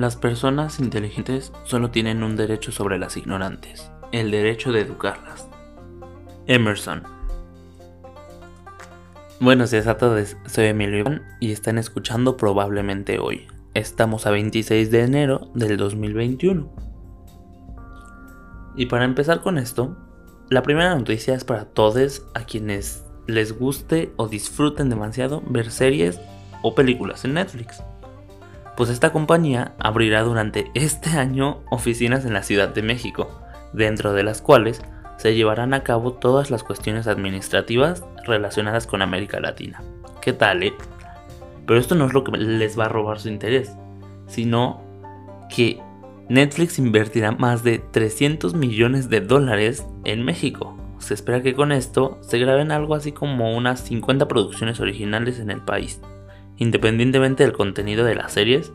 Las personas inteligentes solo tienen un derecho sobre las ignorantes, el derecho de educarlas. Emerson. Buenos días a todos, soy Emilio Iván y están escuchando probablemente hoy. Estamos a 26 de enero del 2021. Y para empezar con esto, la primera noticia es para todos a quienes les guste o disfruten demasiado ver series o películas en Netflix pues esta compañía abrirá durante este año oficinas en la Ciudad de México, dentro de las cuales se llevarán a cabo todas las cuestiones administrativas relacionadas con América Latina. ¿Qué tal, eh? Pero esto no es lo que les va a robar su interés, sino que Netflix invertirá más de 300 millones de dólares en México. Se espera que con esto se graben algo así como unas 50 producciones originales en el país independientemente del contenido de las series,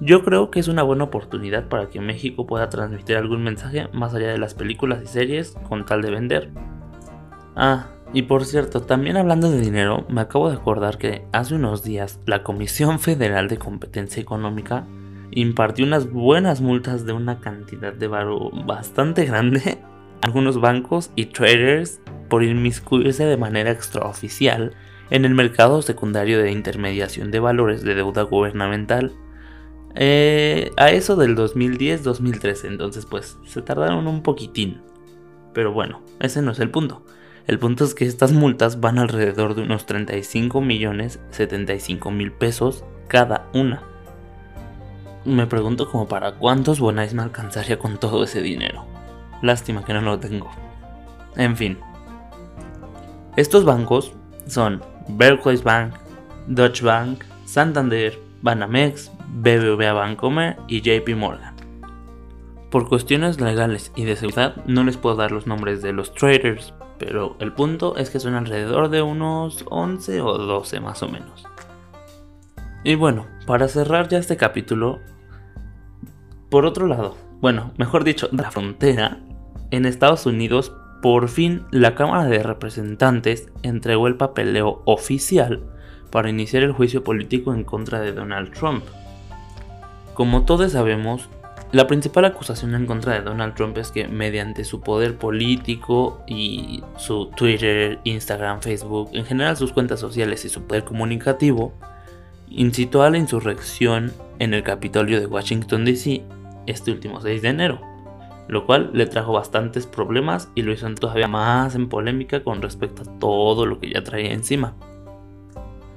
yo creo que es una buena oportunidad para que México pueda transmitir algún mensaje más allá de las películas y series con tal de vender. Ah, y por cierto, también hablando de dinero, me acabo de acordar que hace unos días la Comisión Federal de Competencia Económica impartió unas buenas multas de una cantidad de varo bastante grande a algunos bancos y traders por inmiscuirse de manera extraoficial en el mercado secundario de intermediación de valores de deuda gubernamental. Eh, a eso del 2010-2013, entonces pues se tardaron un poquitín. Pero bueno, ese no es el punto. El punto es que estas multas van alrededor de unos 35 millones 75 mil pesos cada una. Me pregunto como para cuántos Bonais me alcanzaría con todo ese dinero. Lástima que no lo tengo. En fin. Estos bancos son Barclays Bank, Deutsche Bank, Santander, Banamex, BBVA Bancomer y JP Morgan. Por cuestiones legales y de seguridad no les puedo dar los nombres de los traders, pero el punto es que son alrededor de unos 11 o 12 más o menos. Y bueno, para cerrar ya este capítulo, por otro lado, bueno, mejor dicho, la frontera, en Estados Unidos por fin, la Cámara de Representantes entregó el papeleo oficial para iniciar el juicio político en contra de Donald Trump. Como todos sabemos, la principal acusación en contra de Donald Trump es que mediante su poder político y su Twitter, Instagram, Facebook, en general sus cuentas sociales y su poder comunicativo, incitó a la insurrección en el Capitolio de Washington, D.C. este último 6 de enero lo cual le trajo bastantes problemas y lo hizo todavía más en polémica con respecto a todo lo que ya traía encima.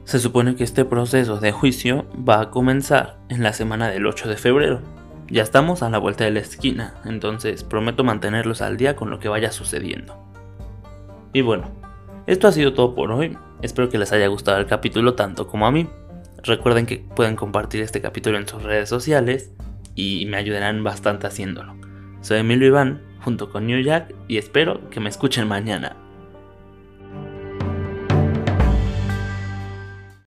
Se supone que este proceso de juicio va a comenzar en la semana del 8 de febrero. Ya estamos a la vuelta de la esquina, entonces prometo mantenerlos al día con lo que vaya sucediendo. Y bueno, esto ha sido todo por hoy. Espero que les haya gustado el capítulo tanto como a mí. Recuerden que pueden compartir este capítulo en sus redes sociales y me ayudarán bastante haciéndolo. Soy Emilio Iván, junto con New Jack, y espero que me escuchen mañana.